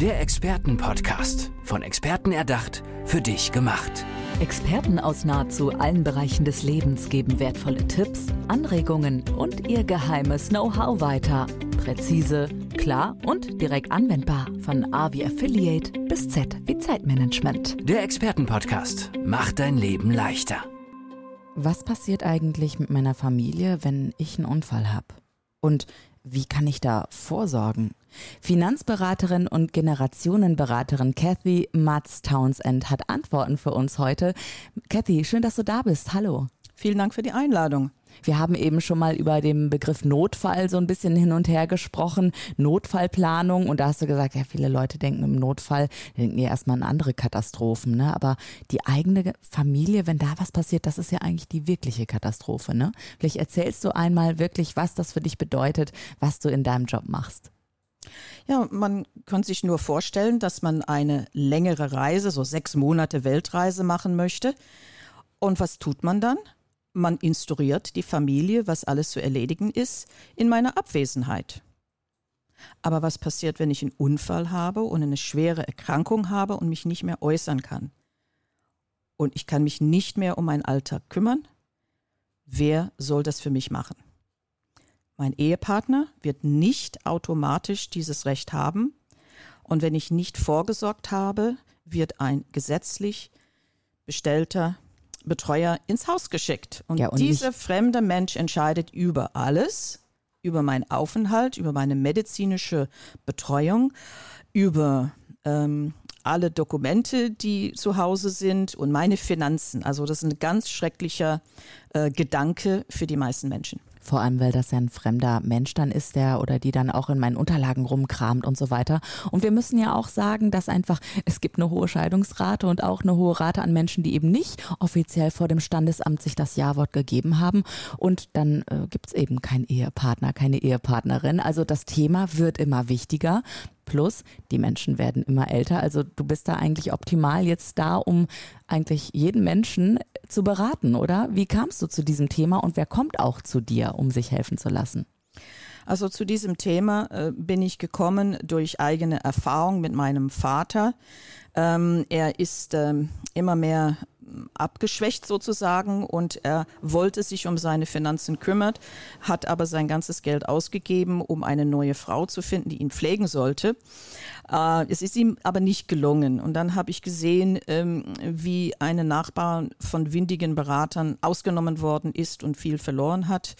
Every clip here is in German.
Der Expertenpodcast. Von Experten erdacht, für dich gemacht. Experten aus nahezu allen Bereichen des Lebens geben wertvolle Tipps, Anregungen und ihr geheimes Know-how weiter. Präzise, klar und direkt anwendbar. Von A wie Affiliate bis Z wie Zeitmanagement. Der Expertenpodcast macht dein Leben leichter. Was passiert eigentlich mit meiner Familie, wenn ich einen Unfall habe? Und wie kann ich da vorsorgen? Finanzberaterin und Generationenberaterin Kathy Matz Townsend hat Antworten für uns heute. Kathy, schön, dass du da bist. Hallo. Vielen Dank für die Einladung. Wir haben eben schon mal über den Begriff Notfall so ein bisschen hin und her gesprochen, Notfallplanung. Und da hast du gesagt, ja, viele Leute denken im Notfall, denken ja erstmal an andere Katastrophen, ne? Aber die eigene Familie, wenn da was passiert, das ist ja eigentlich die wirkliche Katastrophe, ne? Vielleicht erzählst du einmal wirklich, was das für dich bedeutet, was du in deinem Job machst. Ja, man kann sich nur vorstellen, dass man eine längere Reise, so sechs Monate Weltreise machen möchte. Und was tut man dann? Man instruiert die Familie, was alles zu erledigen ist, in meiner Abwesenheit. Aber was passiert, wenn ich einen Unfall habe und eine schwere Erkrankung habe und mich nicht mehr äußern kann? Und ich kann mich nicht mehr um meinen Alltag kümmern? Wer soll das für mich machen? Mein Ehepartner wird nicht automatisch dieses Recht haben. Und wenn ich nicht vorgesorgt habe, wird ein gesetzlich bestellter Betreuer ins Haus geschickt. Und, ja, und dieser fremde Mensch entscheidet über alles, über meinen Aufenthalt, über meine medizinische Betreuung, über ähm, alle Dokumente, die zu Hause sind und meine Finanzen. Also das ist ein ganz schrecklicher äh, Gedanke für die meisten Menschen. Vor allem, weil das ja ein fremder Mensch dann ist, der oder die dann auch in meinen Unterlagen rumkramt und so weiter. Und wir müssen ja auch sagen, dass einfach, es gibt eine hohe Scheidungsrate und auch eine hohe Rate an Menschen, die eben nicht offiziell vor dem Standesamt sich das Ja-Wort gegeben haben. Und dann äh, gibt es eben keinen Ehepartner, keine Ehepartnerin. Also das Thema wird immer wichtiger. Plus, die Menschen werden immer älter. Also du bist da eigentlich optimal jetzt da, um eigentlich jeden Menschen zu beraten, oder? Wie kamst du zu diesem Thema und wer kommt auch zu dir, um sich helfen zu lassen? Also zu diesem Thema äh, bin ich gekommen durch eigene Erfahrung mit meinem Vater. Ähm, er ist ähm, immer mehr abgeschwächt sozusagen und er wollte sich um seine Finanzen kümmern, hat aber sein ganzes Geld ausgegeben, um eine neue Frau zu finden, die ihn pflegen sollte. Äh, es ist ihm aber nicht gelungen. Und dann habe ich gesehen, ähm, wie eine Nachbar von windigen Beratern ausgenommen worden ist und viel verloren hat.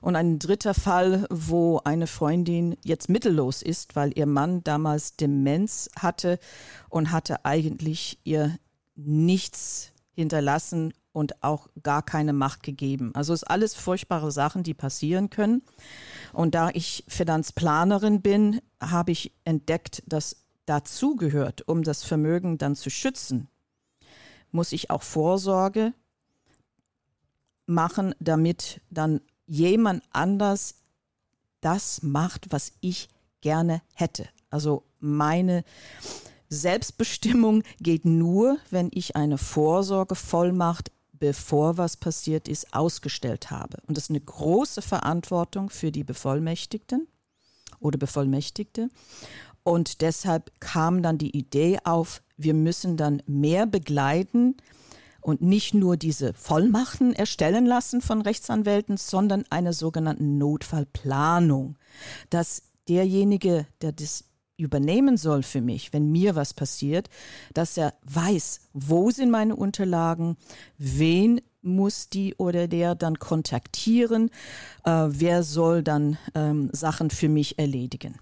Und ein dritter Fall, wo eine Freundin jetzt mittellos ist, weil ihr Mann damals Demenz hatte und hatte eigentlich ihr nichts hinterlassen und auch gar keine Macht gegeben. Also es ist alles furchtbare Sachen, die passieren können. Und da ich Finanzplanerin bin, habe ich entdeckt, dass dazu gehört, um das Vermögen dann zu schützen, muss ich auch Vorsorge machen, damit dann jemand anders das macht, was ich gerne hätte. Also meine Selbstbestimmung geht nur, wenn ich eine Vorsorgevollmacht, bevor was passiert ist, ausgestellt habe. Und das ist eine große Verantwortung für die Bevollmächtigten oder Bevollmächtigte. Und deshalb kam dann die Idee auf, wir müssen dann mehr begleiten und nicht nur diese Vollmachten erstellen lassen von Rechtsanwälten, sondern eine sogenannte Notfallplanung, dass derjenige, der das übernehmen soll für mich, wenn mir was passiert, dass er weiß, wo sind meine Unterlagen, wen muss die oder der dann kontaktieren, äh, wer soll dann ähm, Sachen für mich erledigen.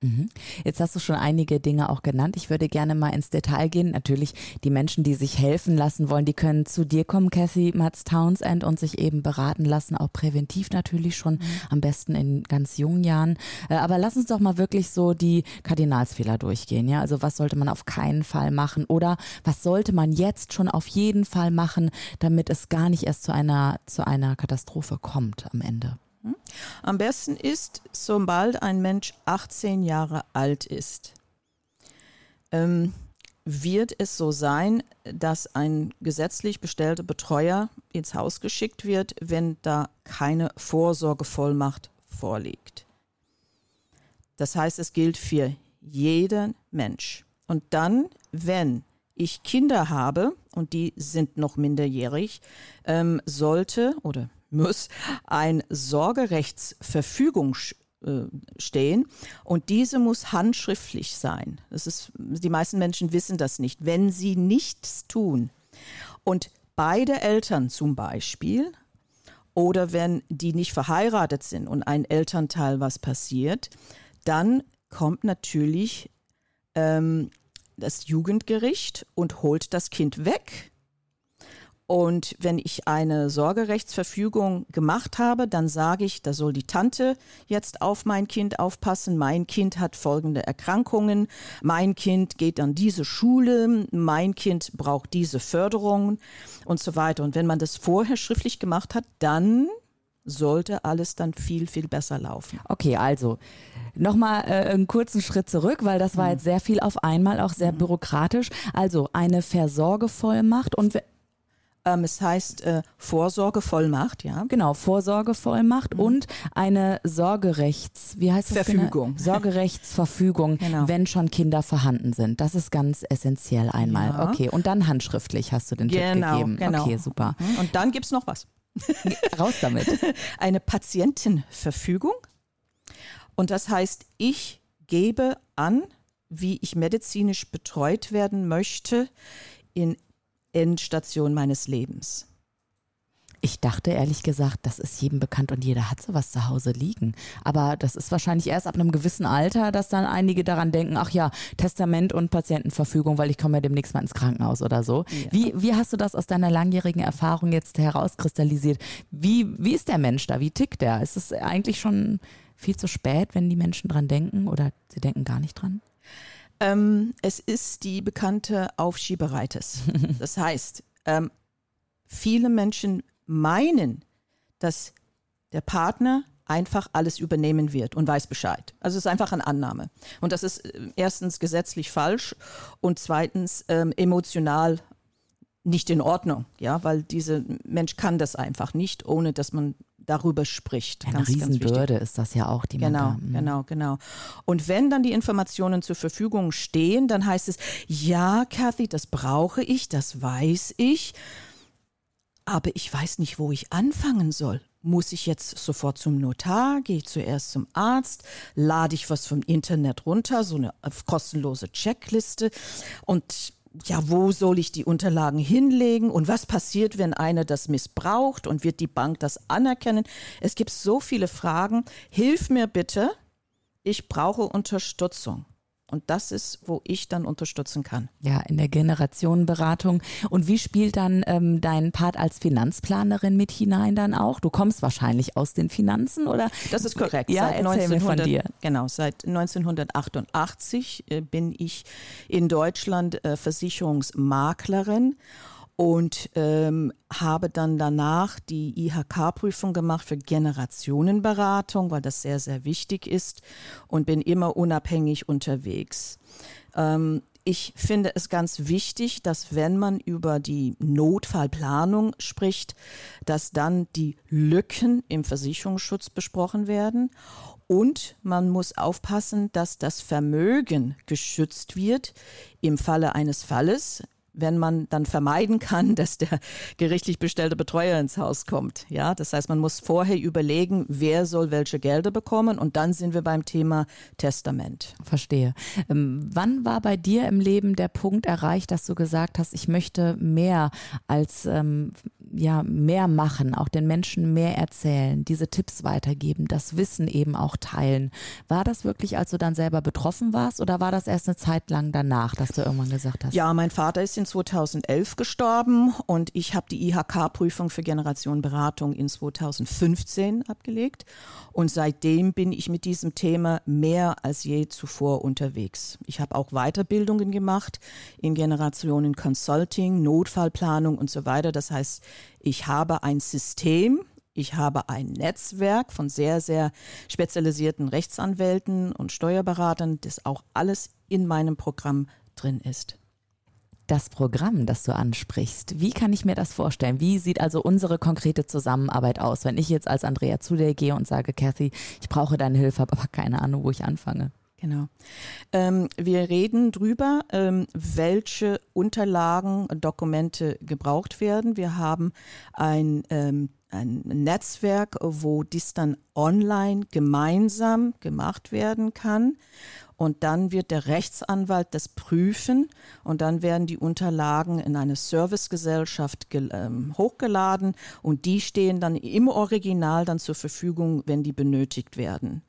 Mhm. Jetzt hast du schon einige Dinge auch genannt. Ich würde gerne mal ins Detail gehen. Natürlich, die Menschen, die sich helfen lassen wollen, die können zu dir kommen, Kathy Matz Townsend, und sich eben beraten lassen, auch präventiv natürlich schon, mhm. am besten in ganz jungen Jahren. Äh, aber lass uns doch mal wirklich so die Kardinalsfehler durchgehen. Ja, also was sollte man auf keinen Fall machen oder was sollte man jetzt schon auf jeden Fall machen, damit es gar nicht erst zu einer, zu einer Katastrophe kommt am Ende? Hm? Am besten ist, sobald ein Mensch 18 Jahre alt ist, ähm, wird es so sein, dass ein gesetzlich bestellter Betreuer ins Haus geschickt wird, wenn da keine Vorsorgevollmacht vorliegt. Das heißt, es gilt für jeder Mensch. Und dann, wenn ich Kinder habe und die sind noch minderjährig, ähm, sollte oder muss ein Sorgerechtsverfügung äh, stehen und diese muss handschriftlich sein. Das ist, die meisten Menschen wissen das nicht. Wenn sie nichts tun und beide Eltern zum Beispiel oder wenn die nicht verheiratet sind und ein Elternteil was passiert, dann kommt natürlich ähm, das Jugendgericht und holt das Kind weg. Und wenn ich eine Sorgerechtsverfügung gemacht habe, dann sage ich, da soll die Tante jetzt auf mein Kind aufpassen. Mein Kind hat folgende Erkrankungen. Mein Kind geht an diese Schule. Mein Kind braucht diese Förderung und so weiter. Und wenn man das vorher schriftlich gemacht hat, dann sollte alles dann viel, viel besser laufen. Okay, also nochmal äh, einen kurzen Schritt zurück, weil das war mhm. jetzt sehr viel auf einmal, auch sehr mhm. bürokratisch. Also eine Versorgevollmacht und ähm, es heißt äh, Vorsorgevollmacht, ja. Genau, Vorsorgevollmacht mhm. und eine Sorgerechts, wie heißt das? Verfügung. Genau? Sorgerechtsverfügung, genau. wenn schon Kinder vorhanden sind. Das ist ganz essentiell einmal. Ja. Okay, und dann handschriftlich hast du den genau, Tipp gegeben. Genau. Okay, super. Mhm. Und dann gibt es noch was. Raus damit. Eine Patientenverfügung. Und das heißt, ich gebe an, wie ich medizinisch betreut werden möchte in Endstation meines Lebens. Ich dachte ehrlich gesagt, das ist jedem bekannt und jeder hat sowas zu Hause liegen. Aber das ist wahrscheinlich erst ab einem gewissen Alter, dass dann einige daran denken, ach ja, Testament und Patientenverfügung, weil ich komme ja demnächst mal ins Krankenhaus oder so. Ja. Wie, wie hast du das aus deiner langjährigen Erfahrung jetzt herauskristallisiert? Wie, wie ist der Mensch da? Wie tickt der? Ist es eigentlich schon viel zu spät, wenn die Menschen dran denken oder sie denken gar nicht dran? Ähm, es ist die bekannte Aufschiebereites. Das heißt, ähm, viele Menschen meinen, dass der Partner einfach alles übernehmen wird und weiß Bescheid. Also es ist einfach eine Annahme. Und das ist äh, erstens gesetzlich falsch und zweitens ähm, emotional nicht in Ordnung, ja, weil dieser Mensch kann das einfach nicht, ohne dass man darüber spricht. Eine ganz, Riesenbürde ganz ist das ja auch, die genau, man da, Genau, genau. Und wenn dann die Informationen zur Verfügung stehen, dann heißt es, ja, Kathy, das brauche ich, das weiß ich, aber ich weiß nicht, wo ich anfangen soll. Muss ich jetzt sofort zum Notar? Gehe ich zuerst zum Arzt? Lade ich was vom Internet runter? So eine kostenlose Checkliste? Und ja, wo soll ich die Unterlagen hinlegen und was passiert, wenn einer das missbraucht und wird die Bank das anerkennen? Es gibt so viele Fragen. Hilf mir bitte, ich brauche Unterstützung. Und das ist, wo ich dann unterstützen kann. Ja, in der Generationenberatung. Und wie spielt dann ähm, dein Part als Finanzplanerin mit hinein dann auch? Du kommst wahrscheinlich aus den Finanzen, oder? Das ist korrekt. Ja, seit 1900, von dir. Genau, seit 1988 äh, bin ich in Deutschland äh, Versicherungsmaklerin und ähm, habe dann danach die IHK-Prüfung gemacht für Generationenberatung, weil das sehr, sehr wichtig ist und bin immer unabhängig unterwegs. Ähm, ich finde es ganz wichtig, dass wenn man über die Notfallplanung spricht, dass dann die Lücken im Versicherungsschutz besprochen werden und man muss aufpassen, dass das Vermögen geschützt wird im Falle eines Falles wenn man dann vermeiden kann, dass der gerichtlich bestellte Betreuer ins Haus kommt. Ja, das heißt, man muss vorher überlegen, wer soll welche Gelder bekommen und dann sind wir beim Thema Testament. Verstehe. Ähm, wann war bei dir im Leben der Punkt erreicht, dass du gesagt hast, ich möchte mehr als ähm, ja mehr machen, auch den Menschen mehr erzählen, diese Tipps weitergeben, das Wissen eben auch teilen. War das wirklich, als du dann selber betroffen warst oder war das erst eine Zeit lang danach, dass du irgendwann gesagt hast? Ja, mein Vater ist in 2011 gestorben und ich habe die IHK-Prüfung für Generationenberatung in 2015 abgelegt und seitdem bin ich mit diesem Thema mehr als je zuvor unterwegs. Ich habe auch Weiterbildungen gemacht in Generationen Consulting, Notfallplanung und so weiter. Das heißt, ich habe ein System, ich habe ein Netzwerk von sehr, sehr spezialisierten Rechtsanwälten und Steuerberatern, das auch alles in meinem Programm drin ist. Das Programm, das du ansprichst, wie kann ich mir das vorstellen? Wie sieht also unsere konkrete Zusammenarbeit aus, wenn ich jetzt als Andrea zu dir gehe und sage, Kathy, ich brauche deine Hilfe, aber keine Ahnung, wo ich anfange? Genau. Ähm, wir reden drüber, ähm, welche Unterlagen, Dokumente gebraucht werden. Wir haben ein, ähm, ein Netzwerk, wo dies dann online gemeinsam gemacht werden kann. Und dann wird der Rechtsanwalt das prüfen und dann werden die Unterlagen in eine Servicegesellschaft ähm, hochgeladen und die stehen dann im Original dann zur Verfügung, wenn die benötigt werden.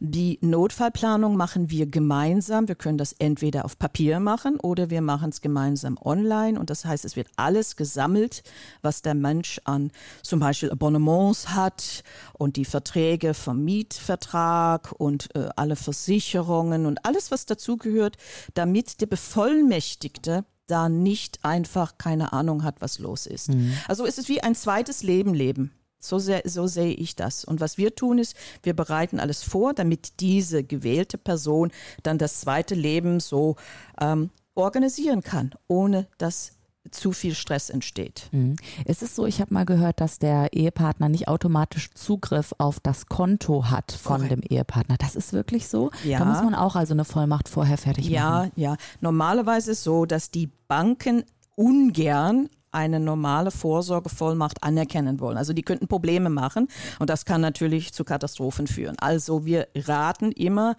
Die Notfallplanung machen wir gemeinsam. Wir können das entweder auf Papier machen oder wir machen es gemeinsam online. Und das heißt, es wird alles gesammelt, was der Mensch an zum Beispiel Abonnements hat und die Verträge vom Mietvertrag und äh, alle Versicherungen und alles, was dazugehört, damit der Bevollmächtigte da nicht einfach keine Ahnung hat, was los ist. Mhm. Also es ist wie ein zweites Leben leben. So, sehr, so sehe ich das. Und was wir tun ist, wir bereiten alles vor, damit diese gewählte Person dann das zweite Leben so ähm, organisieren kann, ohne dass zu viel Stress entsteht. Mhm. Es ist so, ich habe mal gehört, dass der Ehepartner nicht automatisch Zugriff auf das Konto hat von Correct. dem Ehepartner. Das ist wirklich so? Ja. Da muss man auch also eine Vollmacht vorher fertig ja, machen. Ja, ja. Normalerweise ist es so, dass die Banken ungern eine normale Vorsorgevollmacht anerkennen wollen. Also die könnten Probleme machen und das kann natürlich zu Katastrophen führen. Also wir raten immer,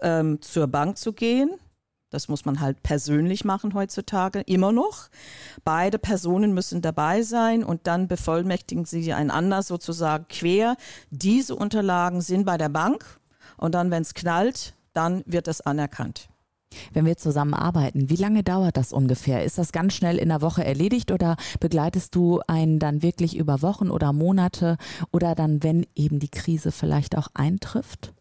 ähm, zur Bank zu gehen. Das muss man halt persönlich machen heutzutage, immer noch. Beide Personen müssen dabei sein und dann bevollmächtigen sie einander sozusagen quer. Diese Unterlagen sind bei der Bank und dann, wenn es knallt, dann wird das anerkannt. Wenn wir zusammenarbeiten, wie lange dauert das ungefähr? Ist das ganz schnell in der Woche erledigt oder begleitest du einen dann wirklich über Wochen oder Monate oder dann, wenn eben die Krise vielleicht auch eintrifft?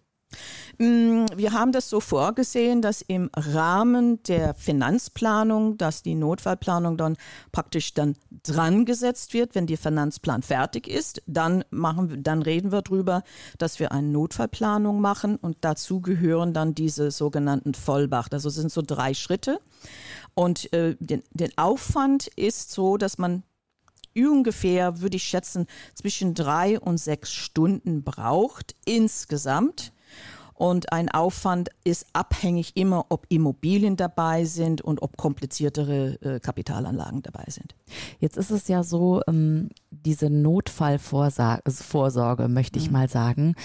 Mm, wir haben das so vorgesehen, dass im Rahmen der Finanzplanung, dass die Notfallplanung dann praktisch dann dran gesetzt wird, wenn der Finanzplan fertig ist. Dann machen, dann reden wir darüber, dass wir eine Notfallplanung machen und dazu gehören dann diese sogenannten Vollbacht. Also sind so drei Schritte. Und äh, den, den Aufwand ist so, dass man ungefähr, würde ich schätzen, zwischen drei und sechs Stunden braucht insgesamt. Und ein Aufwand ist abhängig immer, ob Immobilien dabei sind und ob kompliziertere äh, Kapitalanlagen dabei sind. Jetzt ist es ja so, ähm, diese Notfallvorsorge, möchte ich mhm. mal sagen.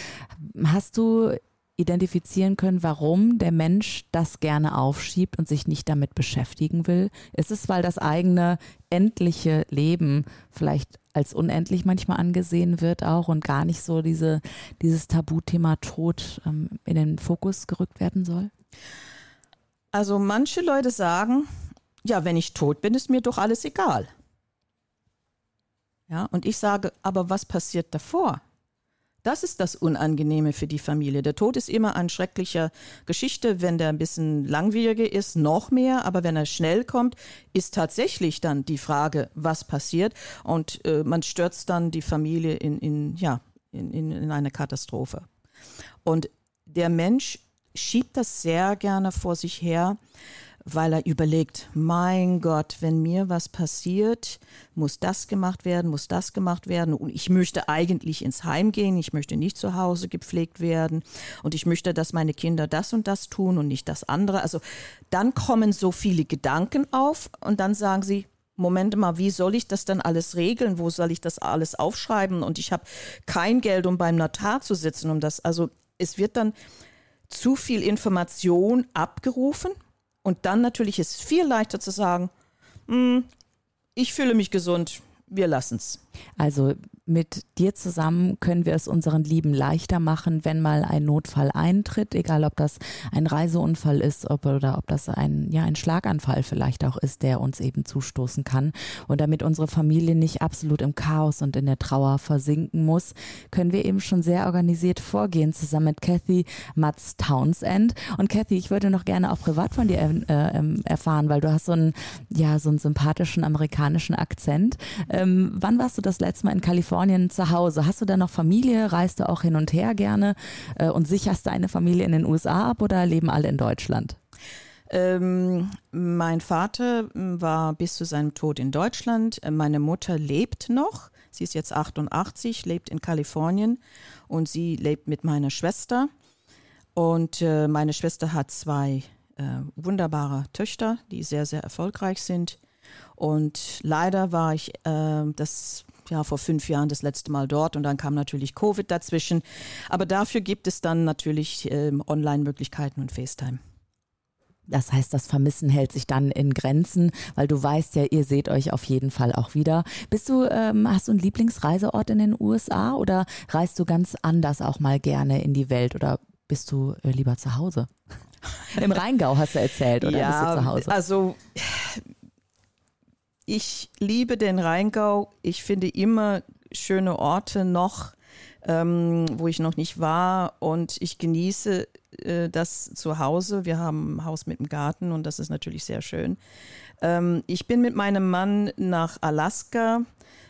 Hast du identifizieren können, warum der Mensch das gerne aufschiebt und sich nicht damit beschäftigen will? Ist es, weil das eigene endliche Leben vielleicht als unendlich manchmal angesehen wird auch und gar nicht so diese, dieses Tabuthema Tod ähm, in den Fokus gerückt werden soll? Also manche Leute sagen, ja, wenn ich tot bin, ist mir doch alles egal. Ja, und ich sage, aber was passiert davor? Das ist das Unangenehme für die Familie. Der Tod ist immer eine schreckliche Geschichte. Wenn der ein bisschen langwieriger ist, noch mehr. Aber wenn er schnell kommt, ist tatsächlich dann die Frage, was passiert. Und äh, man stürzt dann die Familie in, in, ja, in, in, in eine Katastrophe. Und der Mensch schiebt das sehr gerne vor sich her weil er überlegt, mein Gott, wenn mir was passiert, muss das gemacht werden, muss das gemacht werden und ich möchte eigentlich ins Heim gehen, ich möchte nicht zu Hause gepflegt werden und ich möchte, dass meine Kinder das und das tun und nicht das andere. Also dann kommen so viele Gedanken auf und dann sagen sie, Moment mal, wie soll ich das dann alles regeln? Wo soll ich das alles aufschreiben? Und ich habe kein Geld, um beim Notar zu sitzen, um das. Also es wird dann zu viel Information abgerufen und dann natürlich ist es viel leichter zu sagen, hm, ich fühle mich gesund, wir lassen es. Also mit dir zusammen können wir es unseren Lieben leichter machen, wenn mal ein Notfall eintritt, egal ob das ein Reiseunfall ist ob, oder ob das ein, ja, ein Schlaganfall vielleicht auch ist, der uns eben zustoßen kann. Und damit unsere Familie nicht absolut im Chaos und in der Trauer versinken muss, können wir eben schon sehr organisiert vorgehen, zusammen mit Kathy Matz Townsend. Und Kathy, ich würde noch gerne auch privat von dir äh, erfahren, weil du hast so einen, ja, so einen sympathischen amerikanischen Akzent. Ähm, wann warst du das letzte Mal in Kalifornien? Kalifornien zu Hause. Hast du da noch Familie? Reist du auch hin und her gerne äh, und sicherst deine Familie in den USA ab oder leben alle in Deutschland? Ähm, mein Vater hm, war bis zu seinem Tod in Deutschland. Äh, meine Mutter lebt noch. Sie ist jetzt 88, lebt in Kalifornien und sie lebt mit meiner Schwester. Und äh, meine Schwester hat zwei äh, wunderbare Töchter, die sehr, sehr erfolgreich sind. Und leider war ich äh, das ja vor fünf Jahren das letzte Mal dort und dann kam natürlich Covid dazwischen. Aber dafür gibt es dann natürlich äh, Online-Möglichkeiten und FaceTime. Das heißt, das Vermissen hält sich dann in Grenzen, weil du weißt ja, ihr seht euch auf jeden Fall auch wieder. Bist du, ähm, hast du einen Lieblingsreiseort in den USA oder reist du ganz anders auch mal gerne in die Welt oder bist du äh, lieber zu Hause? Im Rheingau hast du erzählt, oder ja, bist du zu Hause? Also ich liebe den Rheingau. Ich finde immer schöne Orte noch, ähm, wo ich noch nicht war. Und ich genieße äh, das zu Hause. Wir haben ein Haus mit einem Garten und das ist natürlich sehr schön. Ähm, ich bin mit meinem Mann nach Alaska,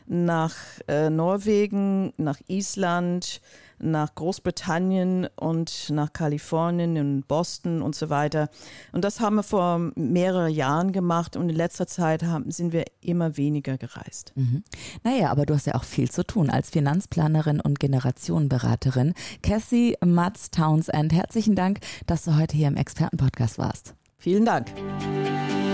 nach äh, Norwegen, nach Island, nach Großbritannien und nach Kalifornien und Boston und so weiter. Und das haben wir vor mehreren Jahren gemacht und in letzter Zeit haben, sind wir immer weniger gereist. Mhm. Naja, aber du hast ja auch viel zu tun als Finanzplanerin und Generationenberaterin. Cassie Matz Townsend, herzlichen Dank, dass du heute hier im Expertenpodcast warst. Vielen Dank.